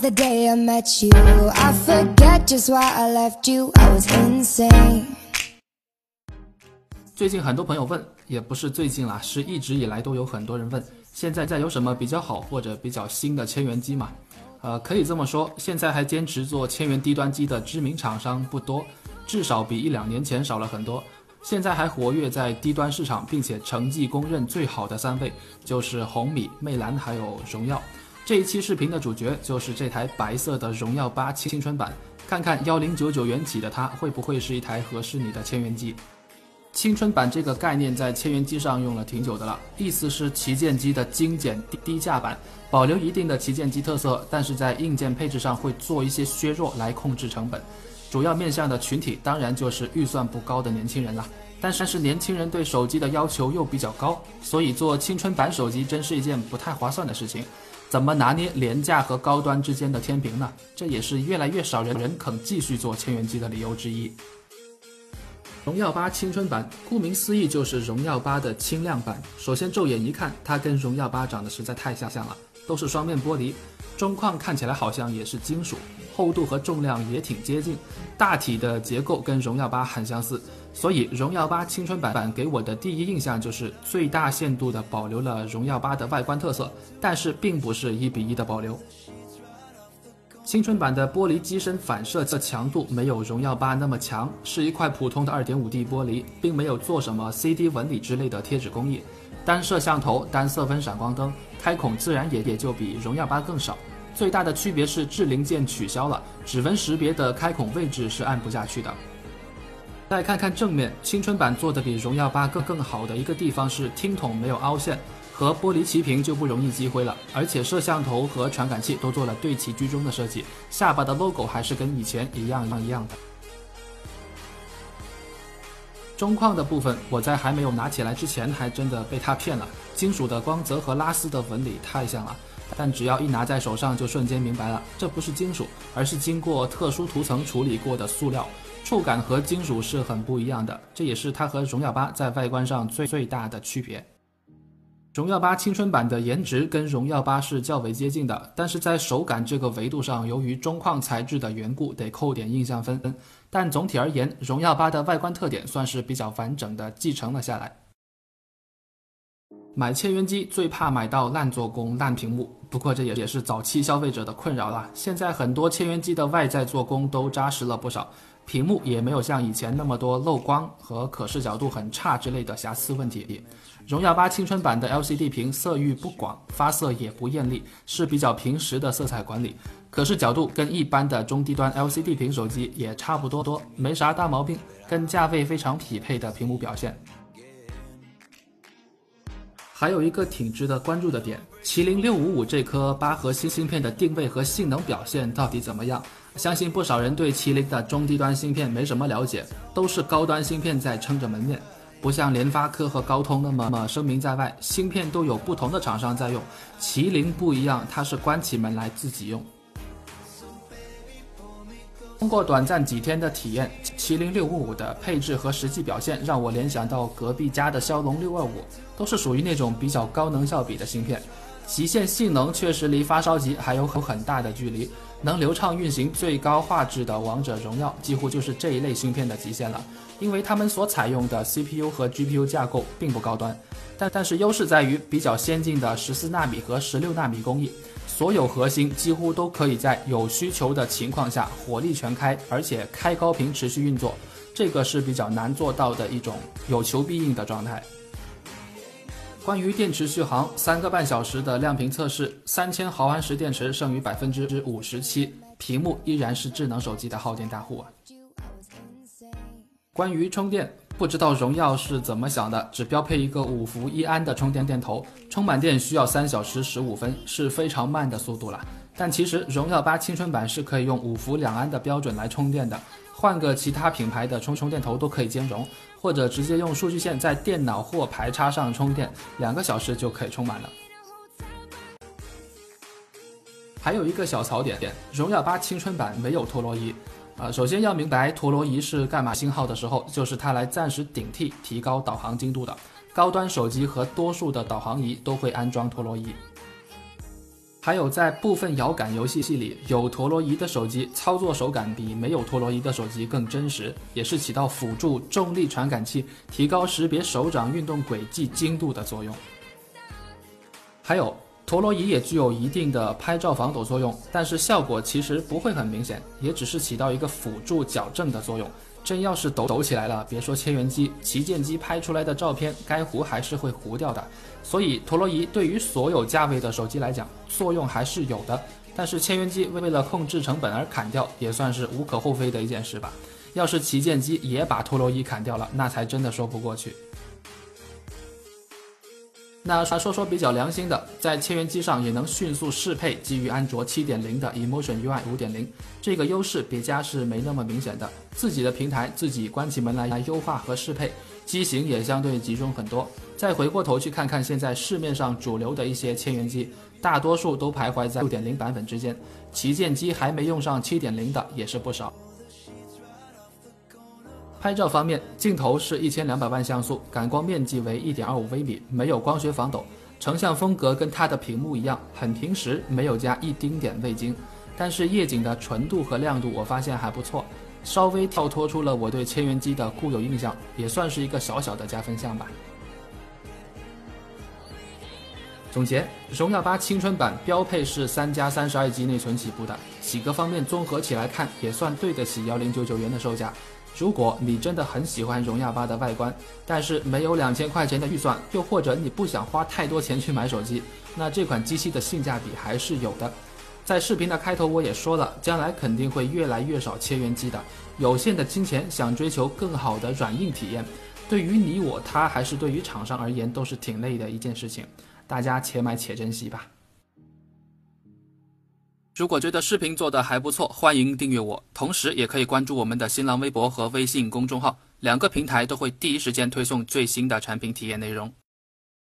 the day I met you. I forget just why I left you. I was insane. 最近很多朋友问，也不是最近啦，是一直以来都有很多人问，现在在有什么比较好或者比较新的千元机吗？呃，可以这么说，现在还坚持做千元低端机的知名厂商不多，至少比一两年前少了很多。现在还活跃在低端市场，并且成绩公认最好的三位，就是红米、魅蓝还有荣耀。这一期视频的主角就是这台白色的荣耀八青春版，看看幺零九九元起的它会不会是一台合适你的千元机。青春版这个概念在千元机上用了挺久的了，意思是旗舰机的精简低低价版，保留一定的旗舰机特色，但是在硬件配置上会做一些削弱来控制成本。主要面向的群体当然就是预算不高的年轻人了，但是是年轻人对手机的要求又比较高，所以做青春版手机真是一件不太划算的事情。怎么拿捏廉价和高端之间的天平呢？这也是越来越少人人肯继续做千元机的理由之一。荣耀八青春版，顾名思义就是荣耀八的轻量版。首先肉眼一看，它跟荣耀八长得实在太相像了，都是双面玻璃，中框看起来好像也是金属，厚度和重量也挺接近，大体的结构跟荣耀八很相似。所以荣耀八青春版版给我的第一印象就是最大限度的保留了荣耀八的外观特色，但是并不是一比一的保留。青春版的玻璃机身反射的强度没有荣耀八那么强，是一块普通的二点五 D 玻璃，并没有做什么 CD 纹理之类的贴纸工艺。单摄像头、单色温闪光灯开孔自然也也就比荣耀八更少。最大的区别是智零件取消了，指纹识别的开孔位置是按不下去的。再看看正面，青春版做的比荣耀八更更好的一个地方是听筒没有凹陷。和玻璃齐平就不容易积灰了，而且摄像头和传感器都做了对齐居中的设计，下巴的 logo 还是跟以前一样一样一样的。中框的部分，我在还没有拿起来之前还真的被它骗了，金属的光泽和拉丝的纹理太像了，但只要一拿在手上就瞬间明白了，这不是金属，而是经过特殊涂层处理过的塑料，触感和金属是很不一样的，这也是它和荣耀八在外观上最最大的区别。荣耀八青春版的颜值跟荣耀八是较为接近的，但是在手感这个维度上，由于中框材质的缘故，得扣点印象分。但总体而言，荣耀八的外观特点算是比较完整的继承了下来。买千元机最怕买到烂做工、烂屏幕，不过这也也是早期消费者的困扰了。现在很多千元机的外在做工都扎实了不少，屏幕也没有像以前那么多漏光和可视角度很差之类的瑕疵问题。荣耀八青春版的 LCD 屏色域不广，发色也不艳丽，是比较平实的色彩管理。可视角度跟一般的中低端 LCD 屏手机也差不多多，没啥大毛病，跟价位非常匹配的屏幕表现。还有一个挺值得关注的点，麒麟六五五这颗八核心芯片的定位和性能表现到底怎么样？相信不少人对麒麟的中低端芯片没什么了解，都是高端芯片在撑着门面。不像联发科和高通那么么声名在外，芯片都有不同的厂商在用。麒麟不一样，它是关起门来自己用。通过短暂几天的体验，麒麟六五五的配置和实际表现让我联想到隔壁家的骁龙六二五，都是属于那种比较高能效比的芯片。极限性能确实离发烧级还有很大的距离，能流畅运行最高画质的王者荣耀，几乎就是这一类芯片的极限了。因为他们所采用的 CPU 和 GPU 架构并不高端，但但是优势在于比较先进的十四纳米和十六纳米工艺，所有核心几乎都可以在有需求的情况下火力全开，而且开高频持续运作，这个是比较难做到的一种有求必应的状态。关于电池续航，三个半小时的亮屏测试，三千毫安时电池剩余百分之五十七，屏幕依然是智能手机的耗电大户啊。关于充电，不知道荣耀是怎么想的，只标配一个五伏一安的充电电头，充满电需要三小时十五分，是非常慢的速度了。但其实荣耀八青春版是可以用五伏两安的标准来充电的，换个其他品牌的充充电头都可以兼容，或者直接用数据线在电脑或排插上充电，两个小时就可以充满了。还有一个小槽点，荣耀八青春版没有陀螺仪。啊，首先要明白陀螺仪是干嘛信号的时候，就是它来暂时顶替提高导航精度的。高端手机和多数的导航仪都会安装陀螺仪。还有在部分遥感游戏系里，有陀螺仪的手机操作手感比没有陀螺仪的手机更真实，也是起到辅助重力传感器提高识别手掌运动轨迹精度的作用。还有。陀螺仪也具有一定的拍照防抖作用，但是效果其实不会很明显，也只是起到一个辅助矫正的作用。真要是抖抖起来了，别说千元机，旗舰机拍出来的照片该糊还是会糊掉的。所以陀螺仪对于所有价位的手机来讲，作用还是有的。但是千元机为了控制成本而砍掉，也算是无可厚非的一件事吧。要是旗舰机也把陀螺仪砍掉了，那才真的说不过去。那说说比较良心的，在千元机上也能迅速适配基于安卓七点零的 Emotion UI 五点零，这个优势别家是没那么明显的。自己的平台自己关起门来来优化和适配，机型也相对集中很多。再回过头去看看现在市面上主流的一些千元机，大多数都徘徊在六点零版本之间，旗舰机还没用上七点零的也是不少。拍照方面，镜头是一千两百万像素，感光面积为一点二五微米，没有光学防抖，成像风格跟它的屏幕一样，很平实，没有加一丁点味精。但是夜景的纯度和亮度我发现还不错，稍微跳脱出了我对千元机的固有印象，也算是一个小小的加分项吧。总结，荣耀八青春版标配是三加三十二 G 内存起步的，几个方面综合起来看，也算对得起幺零九九元的售价。如果你真的很喜欢荣耀八的外观，但是没有两千块钱的预算，又或者你不想花太多钱去买手机，那这款机器的性价比还是有的。在视频的开头我也说了，将来肯定会越来越少千元机的。有限的金钱想追求更好的软硬体验，对于你我他还是对于厂商而言都是挺累的一件事情。大家且买且珍惜吧。如果觉得视频做的还不错，欢迎订阅我，同时也可以关注我们的新浪微博和微信公众号，两个平台都会第一时间推送最新的产品体验内容。